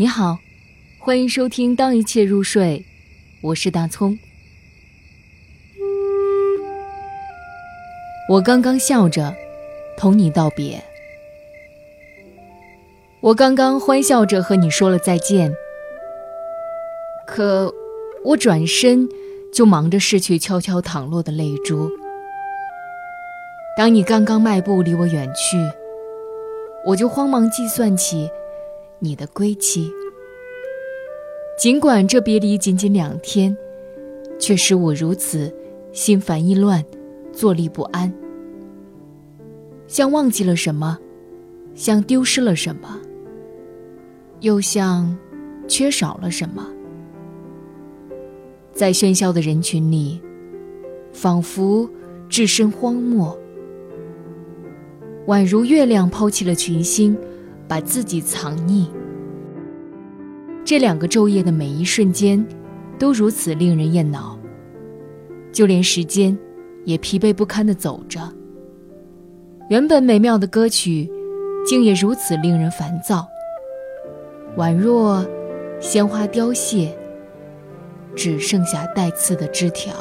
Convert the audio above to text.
你好，欢迎收听《当一切入睡》，我是大葱。我刚刚笑着同你道别，我刚刚欢笑着和你说了再见，可我转身就忙着拭去悄悄淌落的泪珠。当你刚刚迈步离我远去，我就慌忙计算起。你的归期，尽管这别离仅仅两天，却使我如此心烦意乱、坐立不安，像忘记了什么，像丢失了什么，又像缺少了什么。在喧嚣的人群里，仿佛置身荒漠，宛如月亮抛弃了群星。把自己藏匿。这两个昼夜的每一瞬间，都如此令人厌恼。就连时间，也疲惫不堪地走着。原本美妙的歌曲，竟也如此令人烦躁。宛若鲜花凋谢，只剩下带刺的枝条。